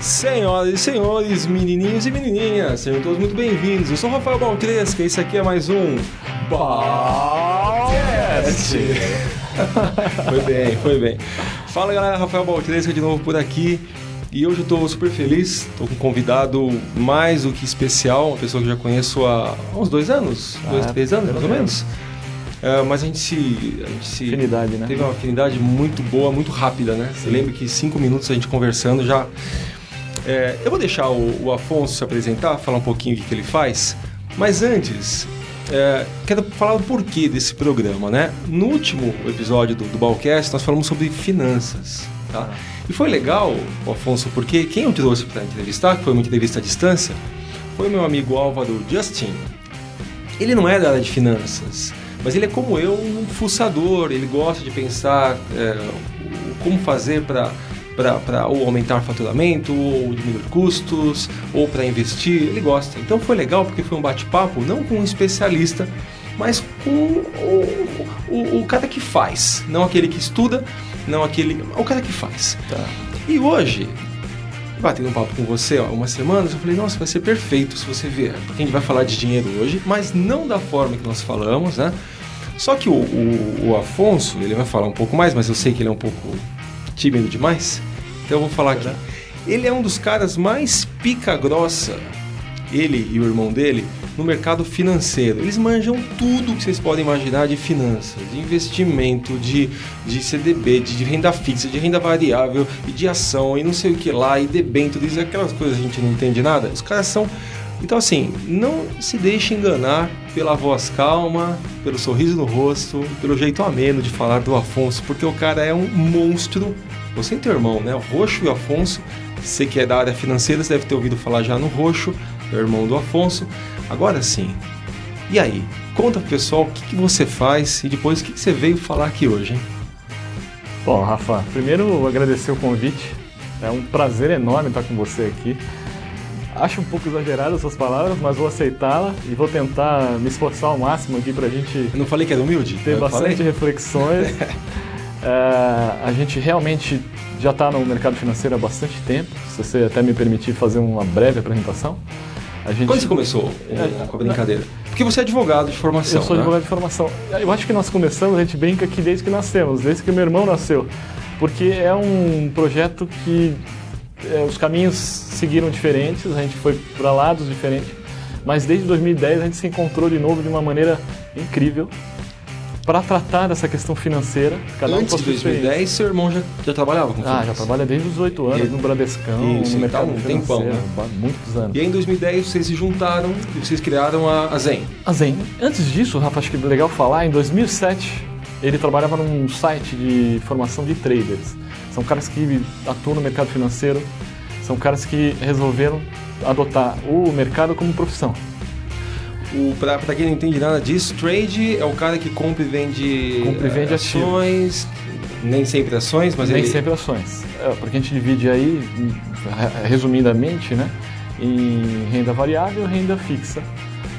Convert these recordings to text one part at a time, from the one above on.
Senhoras e senhores, menininhos e menininhas, sejam todos muito bem-vindos. Eu sou o Rafael Baltresca e esse aqui é mais um Balcast. foi bem, foi bem. Fala galera, Rafael Baltresca de novo por aqui. E hoje eu estou super feliz, estou com um convidado mais do que especial, uma pessoa que eu já conheço há uns dois anos, ah, dois, três anos mais ou menos. Uh, mas a gente se. A gente se afinidade, né? Teve uma afinidade muito boa, muito rápida, né? Sim. Você lembra que cinco minutos a gente conversando já. É, eu vou deixar o, o, Afonso se apresentar, falar um pouquinho o que, ele faz. Mas antes, é, quero falar o porquê desse programa, né? No último episódio do, do Balcast, nós falamos sobre finanças, tá? E foi legal, Afonso, porque quem eu trouxe para entrevistar, que foi uma entrevista à distância, foi meu amigo Álvaro Justin. Ele não é da área de finanças, mas ele é como eu, um fuçador, ele gosta de pensar é, como fazer para para ou aumentar faturamento, ou diminuir custos, ou para investir, ele gosta. Então foi legal porque foi um bate-papo, não com um especialista, mas com o, o, o, cara que faz, não aquele que estuda, não aquele. o cara que faz. Tá. E hoje, batendo um papo com você há umas semanas, eu falei, nossa, vai ser perfeito se você vier, porque a gente vai falar de dinheiro hoje, mas não da forma que nós falamos, né? Só que o, o, o Afonso, ele vai falar um pouco mais, mas eu sei que ele é um pouco tímido demais, então eu vou falar aqui. Ele é um dos caras mais pica grossa, ele e o irmão dele, no mercado financeiro. Eles manjam tudo que vocês podem imaginar de finanças, de investimento, de, de CDB, de, de renda fixa, de renda variável, e de ação, e não sei o que lá, e debêntures, aquelas coisas que a gente não entende nada. Os caras são então, assim, não se deixe enganar pela voz calma, pelo sorriso no rosto, pelo jeito ameno de falar do Afonso, porque o cara é um monstro. Você tem teu irmão, né? O Roxo e o Afonso. Você que é da área financeira, você deve ter ouvido falar já no Roxo, é o irmão do Afonso. Agora sim, e aí? Conta pro pessoal o que, que você faz e depois o que, que você veio falar aqui hoje, hein? Bom, Rafa, primeiro agradecer o convite. É um prazer enorme estar com você aqui. Acho um pouco exagerado essas palavras, mas vou aceitá-la e vou tentar me esforçar ao máximo aqui para a gente. Eu não falei que era humilde? Ter Eu bastante falei? reflexões. é, a gente realmente já está no mercado financeiro há bastante tempo. Se você até me permitir fazer uma breve apresentação. Gente... Quando você começou é, com a brincadeira? Porque você é advogado de formação. Eu sou né? advogado de formação. Eu acho que nós começamos, a gente brinca que desde que nascemos, desde que meu irmão nasceu. Porque é um projeto que é, os caminhos seguiram diferentes, a gente foi para lados diferentes, mas desde 2010 a gente se encontrou de novo de uma maneira incrível para tratar dessa questão financeira. Cada Antes um de 2010, seu irmão já, já trabalhava com Ah, já trabalha desde os 8 anos, e, no Bradescão, isso, no mercado então, um tempão, né? muitos anos. E aí em 2010 vocês se juntaram e vocês criaram a, a Zen. A Zen. Antes disso, Rafa, acho que é legal falar, em 2007 ele trabalhava num site de formação de traders. São caras que atuam no mercado financeiro, são caras que resolveram adotar o mercado como profissão. Para quem não entende nada disso, trade é o cara que compra e vende, compra e vende ações, nem sempre ações, mas nem ele... sempre ações. É, porque a gente divide aí, resumidamente, né, em renda variável e renda fixa.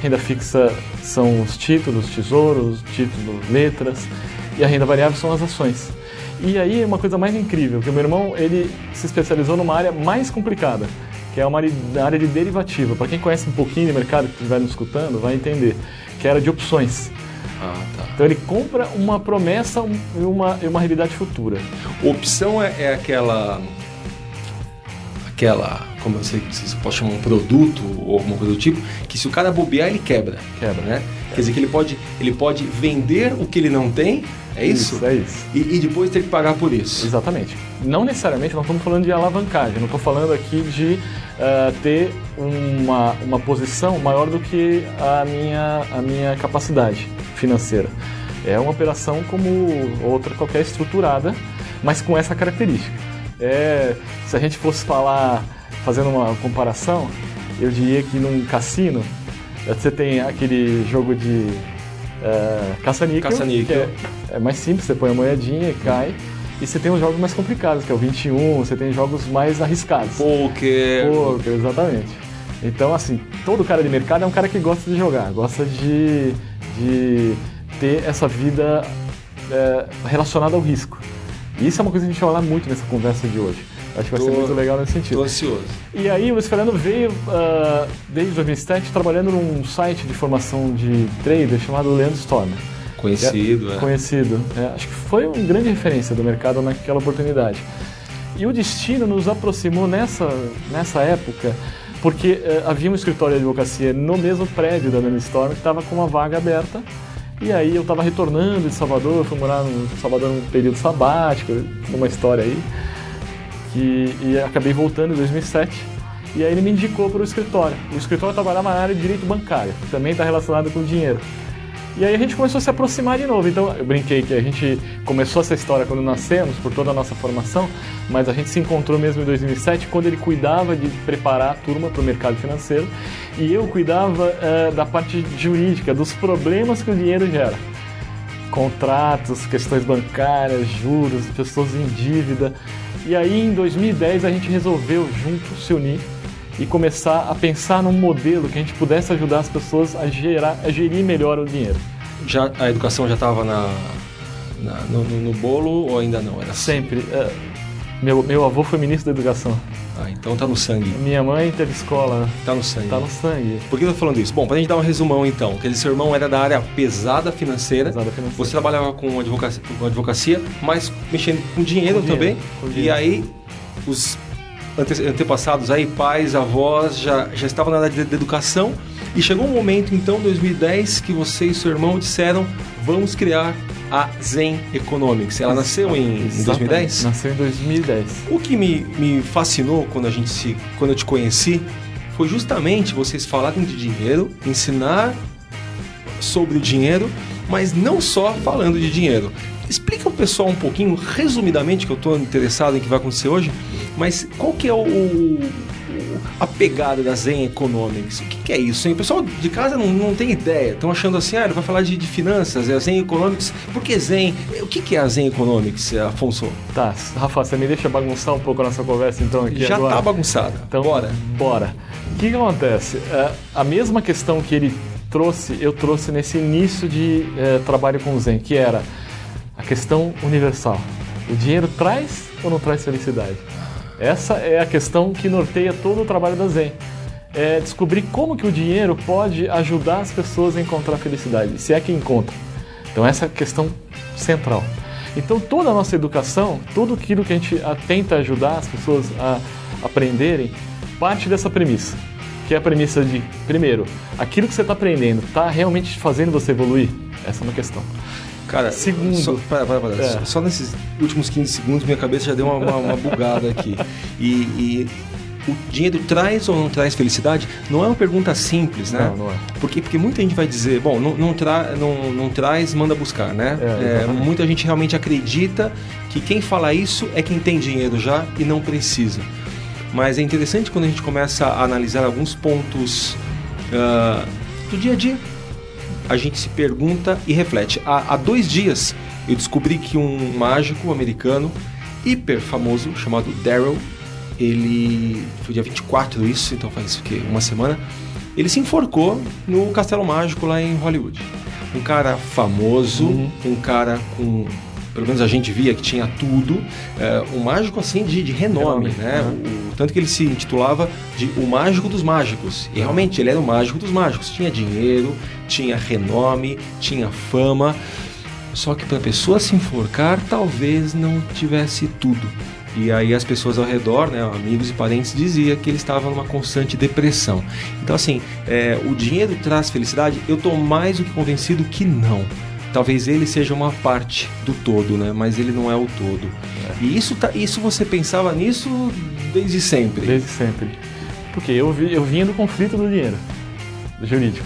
Renda fixa são os títulos, tesouros, títulos, letras, e a renda variável são as ações. E aí uma coisa mais incrível, que o meu irmão ele se especializou numa área mais complicada, que é uma área de derivativa. Para quem conhece um pouquinho de mercado que estiver nos escutando, vai entender, que era de opções. Ah, tá. Então ele compra uma promessa e uma, uma realidade futura. Opção é, é aquela aquela, como eu sei se pode chamar um produto ou alguma coisa do tipo, que se o cara bobear, ele quebra. Quebra, né? Quer dizer que ele pode, ele pode vender o que ele não tem, é isso? isso é isso. E, e, depois ter que pagar por isso. Exatamente. Não necessariamente, nós estamos falando de alavancagem, não estou falando aqui de uh, ter uma, uma posição maior do que a minha, a minha capacidade financeira. É uma operação como outra qualquer estruturada, mas com essa característica. É, se a gente fosse falar, fazendo uma comparação, eu diria que num cassino, você tem aquele jogo de uh, caça-níquel, caça que é, é, mais simples, você põe a moedinha e cai. E você tem os jogos mais complicados, que é o 21, você tem jogos mais arriscados. Poker. Poker, exatamente. Então, assim, todo cara de mercado é um cara que gosta de jogar, gosta de, de ter essa vida é, relacionada ao risco. Isso é uma coisa que a gente vai falar muito nessa conversa de hoje. Acho que vai ser muito legal nesse sentido. Tô ansioso. E aí o Luiz Fernando veio, uh, desde 2007, trabalhando num site de formação de trader chamado Leandro Stormer. Conhecido, é. Conhecido. É, acho que foi uma grande referência do mercado naquela oportunidade. E o destino nos aproximou nessa, nessa época, porque uh, havia um escritório de advocacia no mesmo prédio da Leandro Stormer que estava com uma vaga aberta. E aí eu estava retornando de Salvador, fui morar no Salvador num período sabático, uma história aí. Que, e acabei voltando em 2007. E aí ele me indicou para o escritório. O escritório trabalhava na área de direito bancário, que também está relacionado com dinheiro. E aí a gente começou a se aproximar de novo. Então eu brinquei que a gente começou essa história quando nascemos, por toda a nossa formação, mas a gente se encontrou mesmo em 2007, quando ele cuidava de preparar a turma para o mercado financeiro e eu cuidava uh, da parte jurídica, dos problemas que o dinheiro gera. Contratos, questões bancárias, juros, pessoas em dívida. E aí em 2010 a gente resolveu juntos se unir e começar a pensar num modelo que a gente pudesse ajudar as pessoas a, gerar, a gerir melhor o dinheiro. Já, a educação já estava na, na no, no, bolo ou ainda não? Era Sempre. Uh, meu, meu avô foi ministro da educação. Ah, então tá no sangue. Minha mãe teve escola. Tá no sangue. Tá no sangue. Por que eu tô falando isso? Bom, pra gente dar um resumão então. Quer dizer, seu irmão era da área pesada financeira. Pesada financeira. Você trabalhava com advocacia, com advocacia mas mexendo com dinheiro, Com também. dinheiro, com E dinheiro. aí, os ante- antepassados aí, pais, avós, já, já estavam na área de, de educação. E chegou um momento, então, 2010, que você e seu irmão disseram: vamos criar a Zen Economics. Ela nasceu em, em Exatamente. 2010? Nasceu em 2010. O que me, me fascinou quando a gente se, quando eu te conheci foi justamente vocês falarem de dinheiro, ensinar sobre o dinheiro, mas não só falando de dinheiro. Explica o pessoal um pouquinho, resumidamente, que eu estou interessado em que vai acontecer hoje, mas qual que é o, o- a pegada da Zen Economics? O que, que é isso? Hein? O pessoal de casa não, não tem ideia, estão achando assim, ah, ele vai falar de, de finanças, é a Zen Economics. Por que Zen? O que, que é a Zen Economics, Afonso? Tá, Rafa, você me deixa bagunçar um pouco a nossa conversa então aqui Já agora? tá bagunçada. Então, Bora. Bora. O que, que acontece? É, a mesma questão que ele trouxe, eu trouxe nesse início de é, trabalho com o Zen, que era a questão universal. O dinheiro traz ou não traz felicidade? Essa é a questão que norteia todo o trabalho da Zen. É descobrir como que o dinheiro pode ajudar as pessoas a encontrar felicidade, se é que encontra. Então essa é a questão central. Então toda a nossa educação, tudo aquilo que a gente tenta ajudar as pessoas a aprenderem, parte dessa premissa. Que é a premissa de, primeiro, aquilo que você está aprendendo está realmente fazendo você evoluir? Essa é uma questão. Cara, Segundo. Só, para, para, para. É. Só, nesses últimos 15 segundos minha cabeça já deu uma, uma- uma bugada aqui. E, e o dinheiro traz ou não traz felicidade? Não é uma pergunta simples, né? Não, não é. Porque, porque muita gente vai dizer, bom, não, não, tra, não, não traz, manda buscar, né? É, exatamente. muita gente realmente acredita que quem fala isso é quem tem dinheiro já e não precisa. Mas é interessante quando a gente começa a analisar alguns pontos ah, do dia a dia a gente se pergunta e reflete. Há, há dois dias eu descobri que um mágico americano hiper famoso chamado Daryl, ele foi dia 24 isso, então faz o quê? Uma semana. Ele se enforcou no Castelo Mágico lá em Hollywood. Um cara famoso, um cara com pelo menos a gente via que tinha tudo, é, um mágico assim de, de renome, Renome, né? uhum. O- tanto que ele se intitulava de o mágico dos mágicos. E realmente ele era o mágico dos mágicos. Tinha dinheiro, tinha renome, tinha fama. Só que para a pessoa se enforcar, talvez não tivesse tudo. E aí as pessoas ao redor, né, amigos e parentes, diziam que ele estava numa constante depressão. Então assim, é, o dinheiro traz felicidade? Eu estou mais do que convencido que não. Talvez ele seja uma parte do todo, né? Mas ele não é o todo. E isso, tá, isso você pensava nisso desde sempre. Desde sempre. Porque eu, vi, eu vinha do conflito do dinheiro, do jurídico.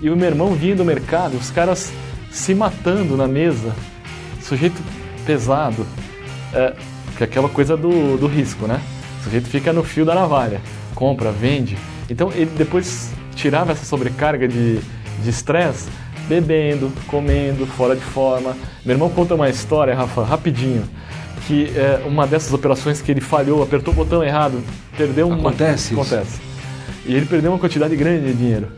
E o meu irmão vinha do mercado, os caras se matando na mesa, sujeito pesado, é, que é aquela coisa do, do risco, né? O sujeito fica no fio da navalha, compra, vende. Então ele depois tirava essa sobrecarga de de estresse, bebendo, comendo, fora de forma. Meu irmão conta uma história, Rafa, rapidinho, que é uma dessas operações que ele falhou, apertou o botão errado, perdeu uma... Acontece isso? Acontece. E ele perdeu uma quantidade grande de dinheiro.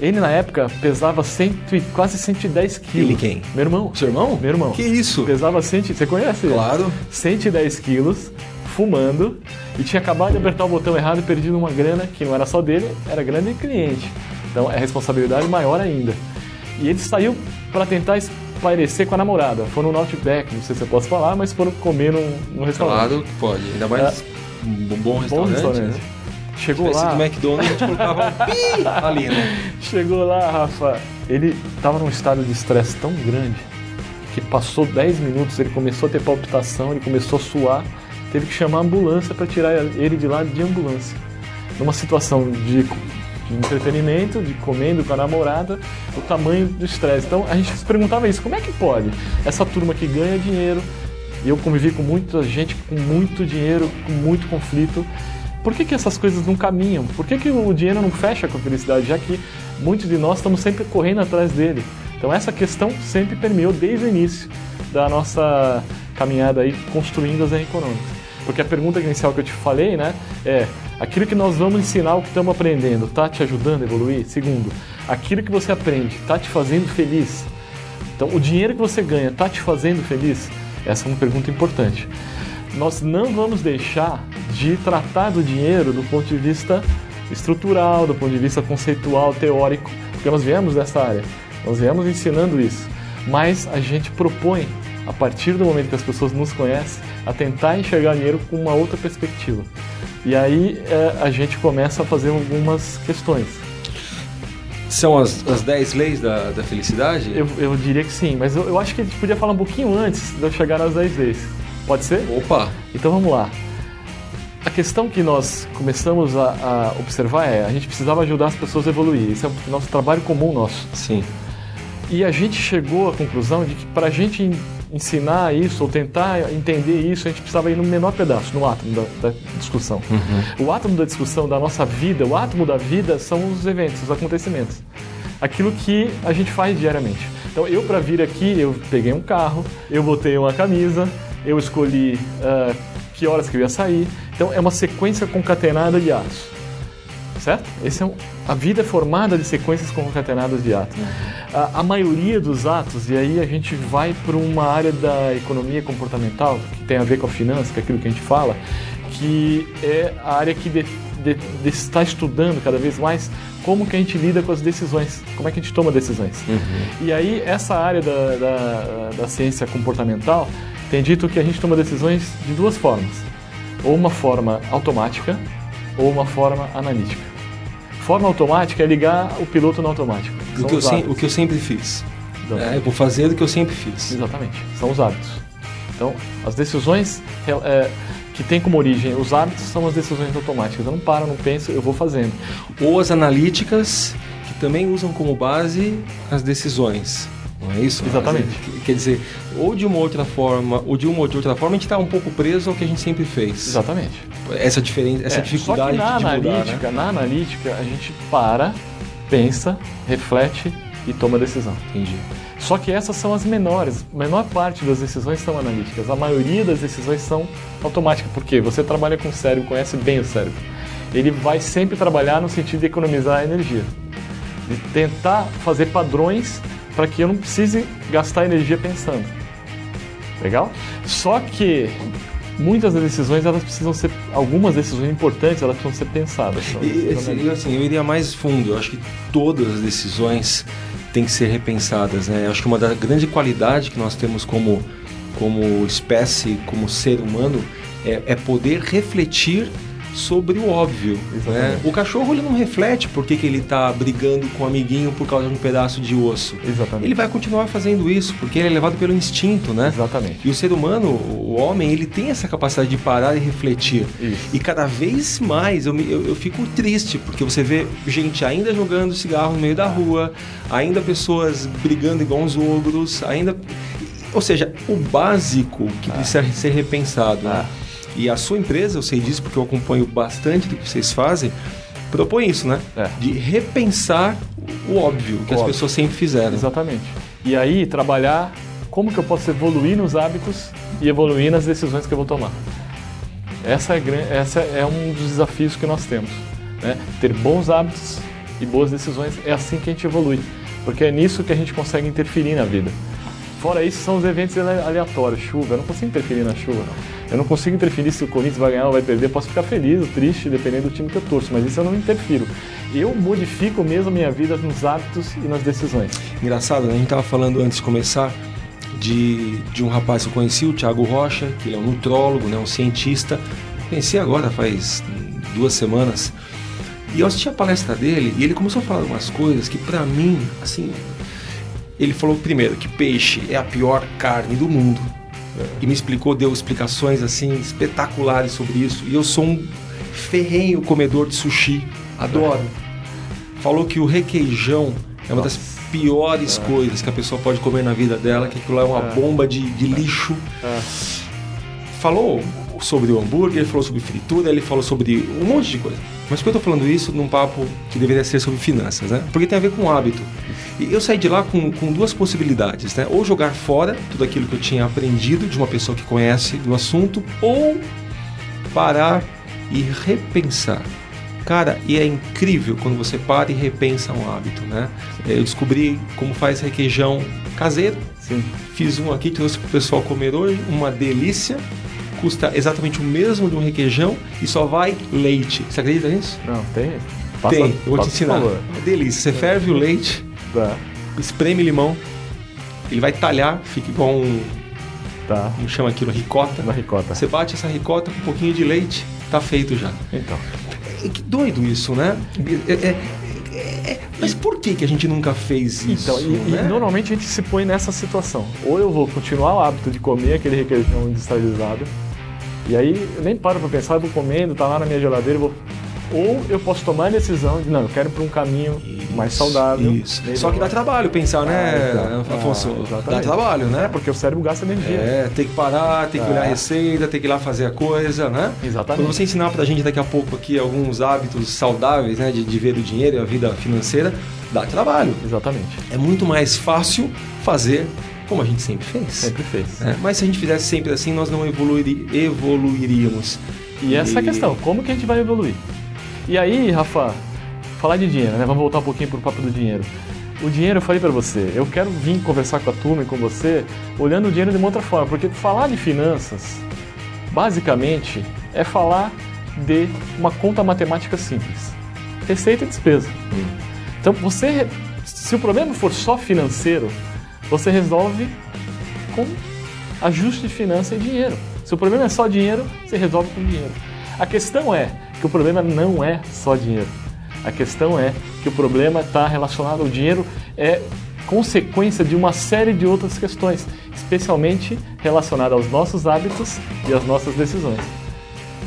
Ele, na época, pesava cento e, quase 110 quilos. Ele quem? Meu irmão. Seu irmão? Meu irmão. Que isso? Pesava 100... Você conhece ele? Claro. 110 quilos, fumando e tinha acabado de apertar o botão errado e perdido uma grana que não era só dele, era grana de cliente. Então é responsabilidade maior ainda. E ele saiu para tentar espairecer com a namorada. Foram no Outback, não sei se eu posso falar, mas foram comer num, num restaurante. Claro que pode, ainda mais é, um bom restaurante. Bom restaurante. Né? Chegou lá. do McDonald's, colocava um pi ali, né? Chegou lá, Rafa. Ele estava num estado de estresse tão grande que passou 10 minutos, ele começou a ter palpitação, ele começou a suar, teve que chamar a ambulância para tirar ele de lá de ambulância. Numa situação de, de entretenimento, de comendo com a namorada, o tamanho do estresse. Então a gente se perguntava isso: como é que pode essa turma que ganha dinheiro, e eu convivi com muita gente com muito dinheiro, com muito conflito, por que, que essas coisas não caminham? Por que, que o dinheiro não fecha com a felicidade, já que muitos de nós estamos sempre correndo atrás dele? Então essa questão sempre permeou desde o início da nossa caminhada aí construindo as econômicas. Porque a pergunta inicial que eu te falei, né, é aquilo que nós vamos ensinar, o que estamos aprendendo, está te ajudando a evoluir? Segundo, aquilo que você aprende está te fazendo feliz? Então, o dinheiro que você ganha está te fazendo feliz? Essa é uma pergunta importante nós não vamos deixar de tratar do dinheiro do ponto de vista estrutural, do ponto de vista conceitual, teórico, porque nós viemos dessa área, nós viemos ensinando isso. Mas a gente propõe, a partir do momento que as pessoas nos conhecem, a tentar enxergar dinheiro com uma outra perspectiva. E aí é, a gente começa a fazer algumas questões. São as, as 10 leis da, da felicidade? Eu, eu diria que sim, mas eu, eu acho que a gente podia falar um pouquinho antes de eu chegar nas 10 leis. Pode ser? Opa! Então vamos lá. A questão que nós começamos a, a, observar é a gente precisava ajudar as pessoas a evoluir. Esse é o nosso trabalho comum nosso. Sim. E a gente chegou à conclusão de que para a gente ensinar isso ou tentar entender isso, a gente precisava ir no menor pedaço, no átomo da, da discussão. Uhum. O átomo da discussão da nossa vida, o átomo da vida são os eventos, os acontecimentos. Aquilo que a gente faz diariamente. Então eu para vir aqui, eu peguei um carro, eu botei uma camisa, eu escolhi uh, que horas que eu ia sair. Então é uma sequência concatenada de atos. Certo? Esse é um, a vida é formada de sequências concatenadas de atos. A, a maioria dos atos, e aí a gente vai para uma área da economia comportamental, que tem a ver com a finança, que é aquilo que a gente fala, que é a área que de, de, de está estudando cada vez mais como que a gente lida com as decisões, como é que a gente toma decisões. Uhum. E aí essa área da, da, da ciência comportamental tem dito que a gente toma decisões de duas formas: ou uma forma automática ou uma forma analítica. Forma automática é ligar o piloto no automático. O que, eu o que eu sempre fiz. É, eu vou fazer o que eu sempre fiz. Exatamente. São os hábitos. Então, as decisões é, que têm como origem os hábitos são as decisões automáticas. Eu não paro, não penso, eu vou fazendo. Ou as analíticas, que também usam como base as decisões. Não é isso? Exatamente. Quer dizer, ou de uma outra forma, ou de uma ou de outra forma, a gente está um pouco preso ao que a gente sempre fez. Exatamente. Essa diferença, essa é, dificuldade só que na de analítica, mudar, né? na analítica, a gente para, pensa, reflete e toma decisão. Entendi. Só que essas são as menores. A menor parte das decisões são analíticas. A maioria das decisões são automáticas. Porque você trabalha com o cérebro, conhece bem o cérebro. Ele vai sempre trabalhar no sentido de economizar energia. De tentar fazer padrões para que eu não precise gastar energia pensando. Legal? Só que muitas das decisões elas precisam ser algumas decisões importantes elas precisam ser pensadas. E, assim, assim, eu iria mais fundo. Eu acho que todas as decisões têm que ser repensadas né? Eu acho que uma da grande qualidade que nós temos como como espécie como ser humano é, é poder refletir sobre o óbvio. Né? O cachorro ele não reflete por que, que ele está brigando com o amiguinho por causa de um pedaço de osso. Exatamente. Ele vai continuar fazendo isso porque ele é levado pelo instinto, né? Exatamente. E o ser humano, o homem, ele tem essa capacidade de parar e refletir. Isso. E cada vez mais eu, eu, eu fico triste porque você vê gente ainda jogando cigarro no meio da rua, ainda pessoas brigando igual uns ogros, ainda ou seja, o básico que ah. precisa ser repensado. Né? Ah. Né? E a sua empresa, eu sei disso porque eu acompanho bastante do que vocês fazem, propõe isso, né? É. De repensar o óbvio que o as óbvio. pessoas sempre fizeram. Exatamente. E aí trabalhar como que eu posso evoluir nos hábitos e evoluir nas decisões que eu vou tomar. Essa é, essa é um dos desafios que nós temos. Né? Ter bons hábitos e boas decisões é assim que a gente evolui, porque é nisso que a gente consegue interferir na vida. Fora isso, são os eventos aleatórios, chuva. Eu não consigo interferir na chuva. Eu não consigo interferir se o Corinthians vai ganhar ou vai perder. Posso ficar feliz ou triste, dependendo do time que eu torço, mas isso eu não interfiro. Eu modifico mesmo a minha vida nos hábitos e nas decisões. Engraçado, né? A gente estava falando antes de começar de, de um rapaz que eu conheci, o Thiago Rocha, que ele é um nutrólogo, né? um cientista. Conheci agora faz duas semanas. E eu assisti a palestra dele e ele começou a falar umas coisas que para mim, assim, ele falou primeiro que peixe é a pior carne do mundo. E me explicou, deu explicações assim espetaculares sobre isso. E eu sou um ferrenho comedor de sushi, adoro. Falou que o requeijão é uma das piores é. coisas que a pessoa pode comer na vida dela, que aquilo é uma é. bomba de, de lixo. É. Falou sobre o hambúrguer, ele falou sobre fritura, ele falou sobre um monte de coisa. Mas por que eu estou falando isso num papo que deveria ser sobre finanças, né? Porque tem a ver com hábito. E eu saí de lá com, com duas possibilidades, né? Ou jogar fora tudo aquilo que eu tinha aprendido de uma pessoa que conhece do assunto, ou parar e repensar. Cara, e é incrível quando você para e repensa um hábito, né? Eu descobri como faz requeijão caseiro. Sim. Fiz um aqui, trouxe para o pessoal comer hoje, uma delícia custa exatamente o mesmo de um requeijão e só vai leite. Você acredita nisso? Não, tem. Passa, tem, eu vou te ensinar. É delícia. Você ferve o leite, tá. espreme limão, ele vai talhar, fica igual um. Tá. Como chama aquilo? Ricota. Uma ricota. Você bate essa ricota com um pouquinho de leite, tá feito já. Então. É, que doido isso, né? É, é, é, é mas por que, que a gente nunca fez isso? Então, e, né? e, normalmente a gente se põe nessa situação. Ou eu vou continuar o hábito de comer aquele requeijão industrializado, e aí eu nem paro para pensar, eu vou comendo, tá lá na minha geladeira, vou ou eu posso tomar a decisão de, não, eu quero ir para um caminho isso, mais saudável. Isso. Só que dá trabalho pensar, né, ah, então, Afonso? Ah, dá trabalho, né? É, porque o cérebro gasta energia. É, tem que parar, tem que é. olhar a receita, tem que ir lá fazer a coisa, né? Exatamente. Quando você ensinar para a gente daqui a pouco aqui alguns hábitos saudáveis, né, de, de ver o dinheiro e a vida financeira, dá trabalho. Exatamente. É muito mais fácil fazer como a gente sempre fez. Sempre fez. É, mas se a gente fizesse sempre assim, nós não evoluiri, evoluiríamos. E essa é a questão, como que a gente vai evoluir? E aí, Rafa, falar de dinheiro, né? Vamos voltar um pouquinho para o papo do dinheiro. O dinheiro, eu falei para você, eu quero vir conversar com a turma e com você olhando o dinheiro de uma outra forma, porque falar de finanças, basicamente, é falar de uma conta matemática simples: receita e despesa. Então, você, se o problema for só financeiro, você resolve com ajuste de finança e dinheiro. Se o problema é só dinheiro, você resolve com dinheiro. A questão é que o problema não é só dinheiro. A questão é que o problema está relacionado ao dinheiro, é consequência de uma série de outras questões, especialmente relacionada aos nossos hábitos e às nossas decisões.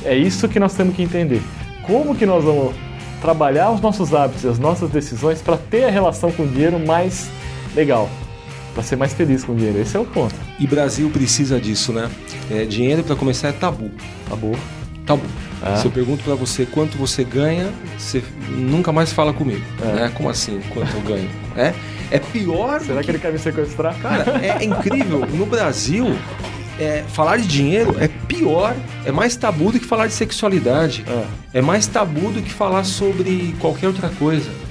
É isso que nós temos que entender. Como que nós vamos trabalhar os nossos hábitos e as nossas decisões para ter a relação com o dinheiro mais legal, para ser mais feliz com o dinheiro. Esse é o ponto. E Brasil precisa disso, né? É, dinheiro para começar é tabu. Tabu. Tabu. É. Se eu pergunto para você quanto você ganha, você nunca mais fala comigo. É. Né? Como assim, quanto eu ganho? É, é pior. Será que... que ele quer me sequestrar? Cara, é, é incrível. No Brasil, é, falar de dinheiro é pior, é mais tabu do que falar de sexualidade. É. é mais tabu do que falar sobre qualquer outra coisa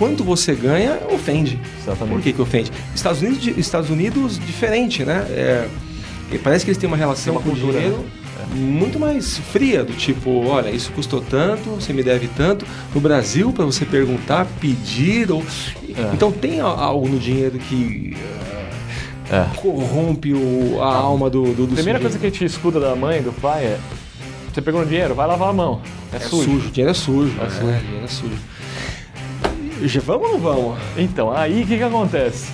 quanto você ganha, ofende. Exatamente. Por que, que ofende? Estados Unidos, Estados Unidos diferente, né? É, parece que eles têm uma relação uma com o dinheiro né? muito mais fria, do tipo, olha, isso custou tanto, você me deve tanto. No Brasil, para você perguntar, pedir, ou... É. então tem algo no dinheiro que é. corrompe o, a alma do, do, do Primeira sujeito. coisa que a gente escuta da mãe, do pai é você pegou no dinheiro, vai lavar a mão. É, é sujo. sujo. Dinheiro é sujo. É, sujo. dinheiro é sujo. Vamos ou não vamos? Então, aí o que, que acontece?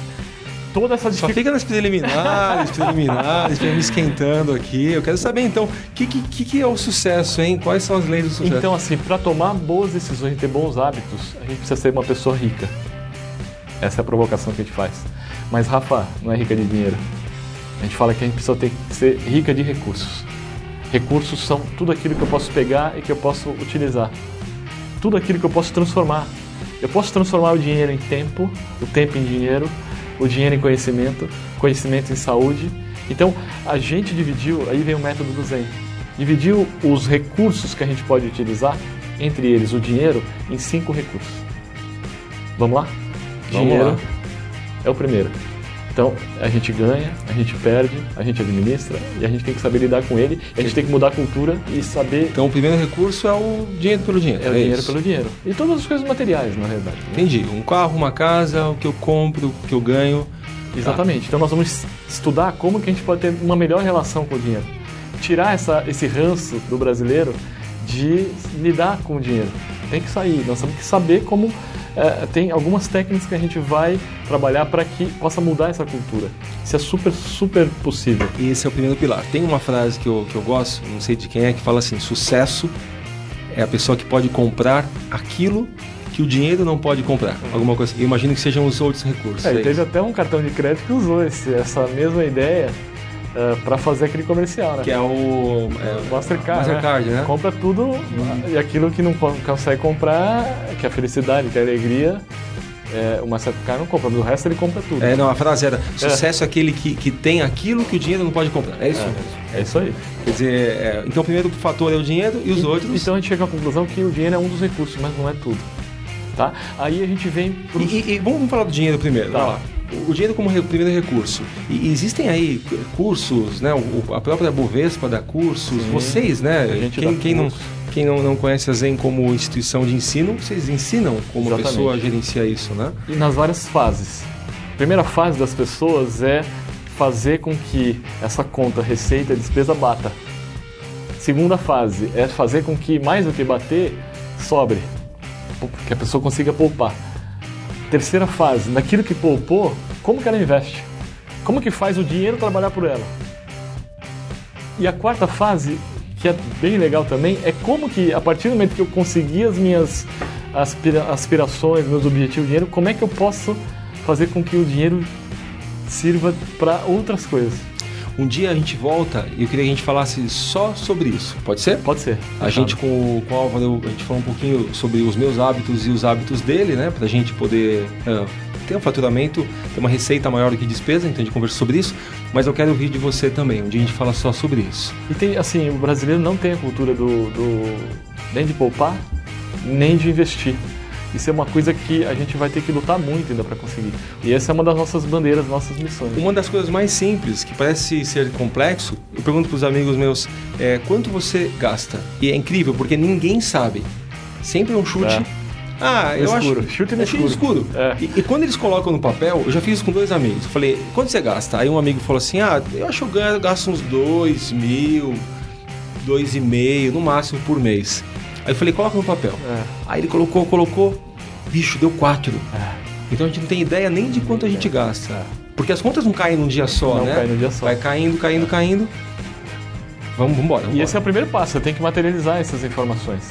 Toda essa dific... Só fica nas preliminares, preliminares, me esquentando aqui. Eu quero saber então, o que, que, que é o sucesso, hein? Quais são as leis do sucesso? Então, assim, para tomar boas decisões e ter bons hábitos, a gente precisa ser uma pessoa rica. Essa é a provocação que a gente faz. Mas, Rafa, não é rica de dinheiro. A gente fala que a gente precisa ter que ser rica de recursos. Recursos são tudo aquilo que eu posso pegar e que eu posso utilizar. Tudo aquilo que eu posso transformar. Eu posso transformar o dinheiro em tempo, o tempo em dinheiro, o dinheiro em conhecimento, conhecimento em saúde. Então, a gente dividiu, aí vem o método do Zen, dividiu os recursos que a gente pode utilizar, entre eles o dinheiro, em cinco recursos. Vamos lá? Vamos dinheiro lá. é o primeiro. Então, a gente ganha, a gente perde, a gente administra e a gente tem que saber lidar com ele. a gente tem que mudar a cultura e saber. Então, o primeiro recurso é o dinheiro pelo dinheiro. É, é o dinheiro isso. pelo dinheiro. E todas as coisas materiais, na realidade. Né? Entendi. Um carro, uma casa, o que eu compro, o que eu ganho. Exatamente. Tá. Então, nós vamos estudar como que a gente pode ter uma melhor relação com o dinheiro. Tirar essa, esse ranço do brasileiro de lidar com o dinheiro. Tem que sair. Nós temos que saber como é, tem algumas técnicas que a gente vai trabalhar para que possa mudar essa cultura. Isso é super, super possível. E esse é o primeiro pilar. Tem uma frase que eu, que eu gosto, não sei de quem é, que fala assim: sucesso é a pessoa que pode comprar aquilo que o dinheiro não pode comprar. Alguma coisa. Eu imagino que sejam os outros recursos. É, é teve até um cartão de crédito que usou esse, essa mesma ideia uh, é, para fazer aquele comercial, né? Que é o é, Mastercard, Mastercard né? né? Compra tudo hum. e aquilo que não consegue comprar, que é a felicidade, que é a alegria, é, o Mastercard não compra, mas o resto ele compra tudo. É, não, a frase era: sucesso é, aquele que, que tem aquilo que o dinheiro não pode comprar. É isso é. É isso aí. Quer dizer, é, então o primeiro fator é o dinheiro e os e, outros. Então a gente chega à conclusão que o dinheiro é um dos recursos, mas não é tudo. Tá? Aí a gente vem. Pros... E, e, e, vamos falar do dinheiro primeiro. Tá o dinheiro como primeiro recurso. E existem aí cursos, né? a própria Bovespa dá cursos, Sim, vocês, né? quem, quem não, quem não, não conhece a Zen como instituição de ensino, vocês ensinam como Exatamente. pessoa a gerenciar isso, né? E nas várias fases. A primeira fase das pessoas é fazer com que essa conta receita despesa bata. Segunda fase é fazer com que mais do que bater, sobre. Que a pessoa consiga poupar. Terceira fase, naquilo que poupou, como que ela investe? Como que faz o dinheiro trabalhar por ela? E a quarta fase, que é bem legal também, é como que a partir do momento que eu conseguir as minhas aspira aspirações, meus objetivos, dinheiro, como é que eu posso fazer com que o dinheiro sirva para outras coisas? Um dia a gente volta e eu queria que a gente falasse só sobre isso. Pode ser? Pode ser. A gente com, com o Álvaro, a gente falou um pouquinho sobre os meus hábitos e os hábitos dele, né? Pra gente poder uh, ter um faturamento, ter uma receita maior do que despesa, então a gente conversa sobre isso. Mas eu quero ouvir de você também. Um dia a gente fala só sobre isso. E tem, assim, o brasileiro não tem a cultura do, do nem de poupar, nem de investir. Isso é uma coisa que a gente vai ter que lutar muito ainda para conseguir. E essa é uma das nossas bandeiras, nossas missões. Uma das coisas mais simples, que parece ser complexo, eu pergunto para os amigos meus, é quanto você gasta? E é incrível, porque ninguém sabe. Sempre é um chute. É. Ah, no eu escuro. acho. Chute no é escuro. escuro. É. E, e, quando eles colocam no papel, eu já fiz isso com dois amigos. Eu falei, quanto você gasta? Aí um amigo falou assim: ah, eu acho que eu gasto uns dois mil, dois e meio, no máximo por mês. Aí eu falei, coloca no papel. É. Aí ele colocou, colocou, bicho, deu quatro. É. Então a gente não tem ideia nem de quanto a gente gasta. É. Porque as contas não caem num dia só, não né? Não cai num dia só. Vai caindo, caindo, caindo. Vamos, vamos embora. E esse é o primeiro passo, você tem que materializar essas informações.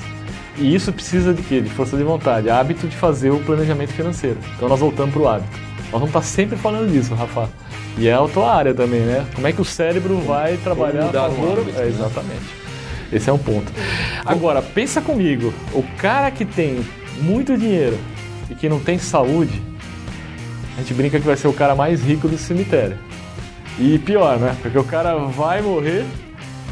E isso precisa de quê? De força de vontade, hábito de fazer o planejamento financeiro. Então nós voltamos para o hábito. Nós vamos estar sempre falando disso, Rafa. E é a tua área também, né? Como é que o cérebro vai trabalhar a favor? Hábito, é, né? exatamente. Esse é um ponto. Agora, pensa comigo, o cara que tem muito dinheiro e que não tem saúde, a gente brinca que vai ser o cara mais rico do cemitério. E pior, né? Porque o cara vai morrer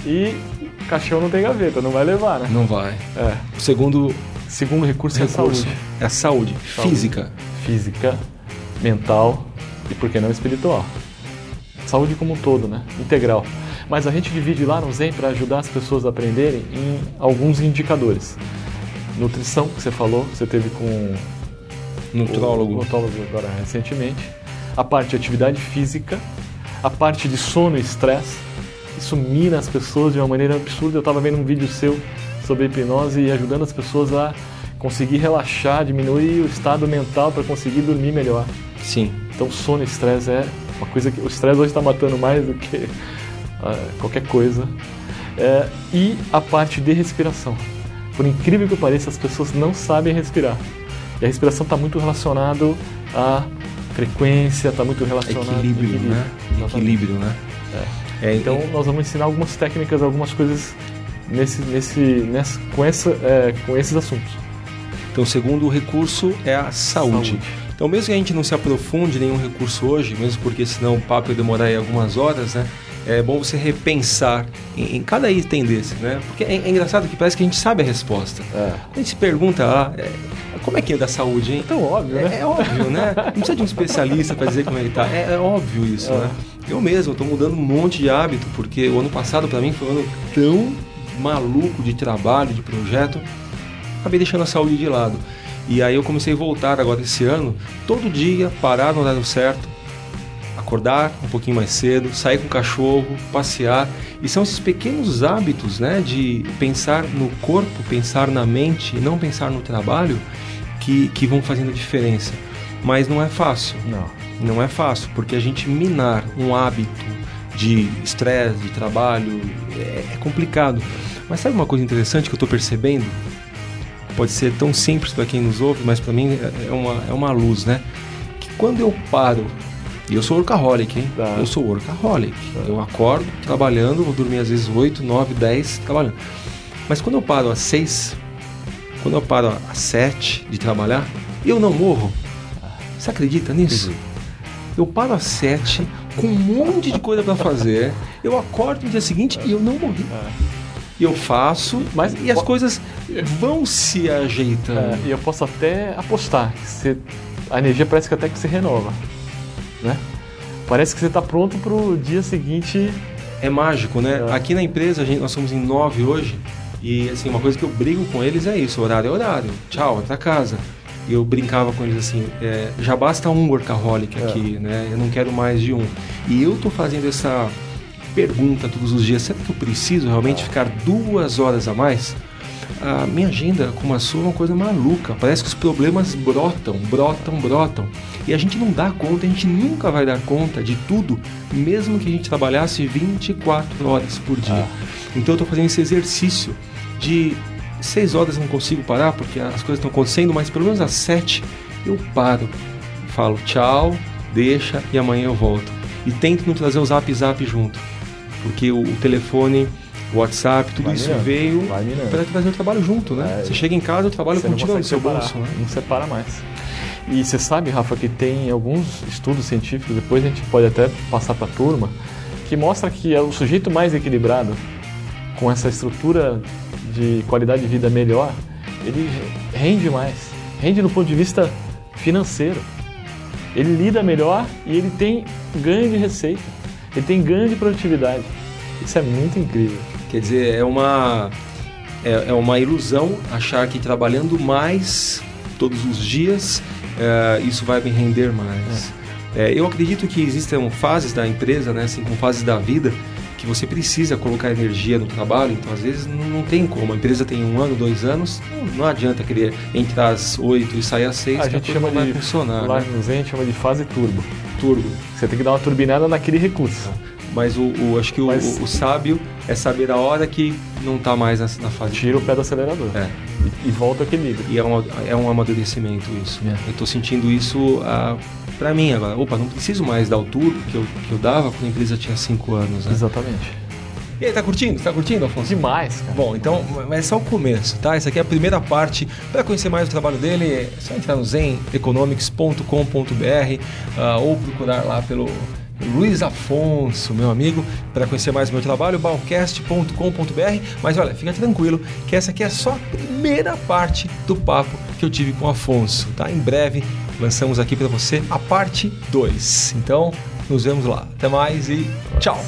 e o caixão não tem gaveta, não vai levar, né? Não vai. É. O segundo, segundo recurso, recurso é a saúde. É a saúde, saúde. física. Física, mental e, por que não, espiritual. Saúde como um todo, né? Integral. Mas a gente divide lá no Zen para ajudar as pessoas a aprenderem em alguns indicadores. Nutrição, que você falou, você teve com nutrólogo. O nutrólogo agora recentemente. A parte de atividade física, a parte de sono e estresse. Isso mina as pessoas de uma maneira absurda. Eu estava vendo um vídeo seu sobre hipnose e ajudando as pessoas a conseguir relaxar, diminuir o estado mental para conseguir dormir melhor. Sim. Então, sono e estresse é uma coisa que o estresse hoje está matando mais do que qualquer coisa. É, e a parte de respiração. Por incrível que pareça, as pessoas não sabem respirar. E a respiração está muito relacionado à frequência, está muito relacionado equilíbrio, equilíbrio, né? Equilíbrio, né? É. É, então nós vamos ensinar algumas técnicas, algumas coisas nesse, nesse, nessa, com, essa, é, com esses assuntos. Então, o segundo recurso é a saúde. saúde. Então, mesmo que a gente não se aprofunde em nenhum recurso hoje, mesmo porque senão o papo ia demorar aí algumas horas, né? É bom você repensar em, em cada item desse, né? Porque é, é, engraçado que parece que a gente sabe a resposta. É. A gente se pergunta é, como é que é da saúde, hein? Tão óbvio, É, né? é óbvio, né? Não precisa de um especialista para dizer como é que tá. É, é óbvio isso, É. né? Eu mesmo estou mudando um monte de hábito, porque o ano passado para mim foi um ano tão maluco de trabalho, de projeto, acabei deixando a saúde de lado. E aí eu comecei a voltar agora esse ano, todo dia, parar no horário certo, acordar um pouquinho mais cedo, sair com o cachorro, passear. E são esses pequenos hábitos, né, de pensar no corpo, pensar na mente e não pensar no trabalho que, que vão fazendo a diferença. Mas não é fácil. Não. Não é fácil, porque a gente minar um hábito de estresse, de trabalho, é, é complicado. Mas sabe uma coisa interessante que eu estou percebendo? Pode ser tão simples para quem nos ouve, mas para mim é uma, é uma luz, né? Que quando eu paro, e eu sou workaholic, hein? Tá. Eu sou workaholic. Eu acordo trabalhando, vou dormir às vezes 8, 9, 10 trabalhando. Mas quando eu paro às 6, quando eu paro às 7 de trabalhar, eu não morro. Você acredita nisso? Eu paro às 7 com um monte de coisa para fazer. Eu acordo no dia seguinte e eu não morri. E eu faço, Mas- e as coisas vão se ajeitando. É, e eu posso até apostar que você, a energia parece que até que se renova, né? Parece que você está pronto para o dia seguinte. É mágico, né? É. Aqui na empresa, a gente, nós somos em nove hoje, e assim, uma coisa que eu brigo com eles é isso, horário é horário. Tchau, vai pra casa. E eu brincava com eles assim, é, já basta um workaholic É. aqui, né? Eu não quero mais de um. E eu tô fazendo essa pergunta todos os dias, será que eu preciso realmente ficar duas horas a mais? A minha agenda com a sua é uma coisa maluca. Parece que os problemas brotam, brotam, brotam. E a gente não dá conta, a gente nunca vai dar conta de tudo, mesmo que a gente trabalhasse 24 horas por dia. Então eu estou fazendo esse exercício de 6 horas eu não consigo parar porque as coisas estão acontecendo, mas pelo menos às 7 eu paro. Falo tchau, deixa e amanhã eu volto. E tento não trazer o zap zap junto. Porque o, o telefone, WhatsApp, tudo Vai isso mirando, veio para trazer o trabalho junto, né? É. Você chega em casa, o trabalho você continua no seu separar, bolso, né? Não separa mais. E você sabe, Rafa, que tem alguns estudos científicos, depois a gente pode até passar para a turma, que mostra que é o sujeito mais equilibrado, com essa estrutura de qualidade de vida melhor, ele rende mais. Rende no ponto de vista financeiro. Ele lida melhor e ele tem ganho de receita. Ele tem ganho de produtividade. Isso é muito incrível. Quer dizer, é uma é, é uma ilusão achar que trabalhando mais todos os dias é, isso vai me render mais. É, eu acredito que existem fases da empresa, né, assim como fases da vida, que você precisa colocar energia no trabalho. Então, às vezes não, não tem como. A empresa tem um ano, dois anos, não, não adianta querer entrar às oito e sair às seis. A gente coisa chama não vai de funcionar. lá né? a gente chama de fase turbo. Turbo. Você tem que dar uma turbinada naquele recurso. Mas o, o- acho que Mas- o, o sábio é saber a hora que não está mais na, na fase. Tira o pé do acelerador. É. E, e volta ao equilíbrio. E é um, é um amadurecimento isso. É. Eu tô sentindo isso ah, pra mim agora. Opa, não preciso mais dar o turbo que eu, que eu dava quando a empresa tinha 5 anos. Né? Exatamente. E aí, tá curtindo? Tá curtindo, Afonso? Demais, cara. Bom, então, mas é só o começo, tá? Essa aqui é a primeira parte. Para conhecer mais o trabalho dele, é só entrar no zeneconomics.com.br ah, ou procurar lá pelo Luiz Afonso, meu amigo, para conhecer mais o meu trabalho, balcast.com.br. Mas olha, fica tranquilo que essa aqui é só a primeira parte do papo que eu tive com o Afonso, tá? Em breve lançamos aqui para você a parte 2. Então, nos vemos lá. Até mais e tchau!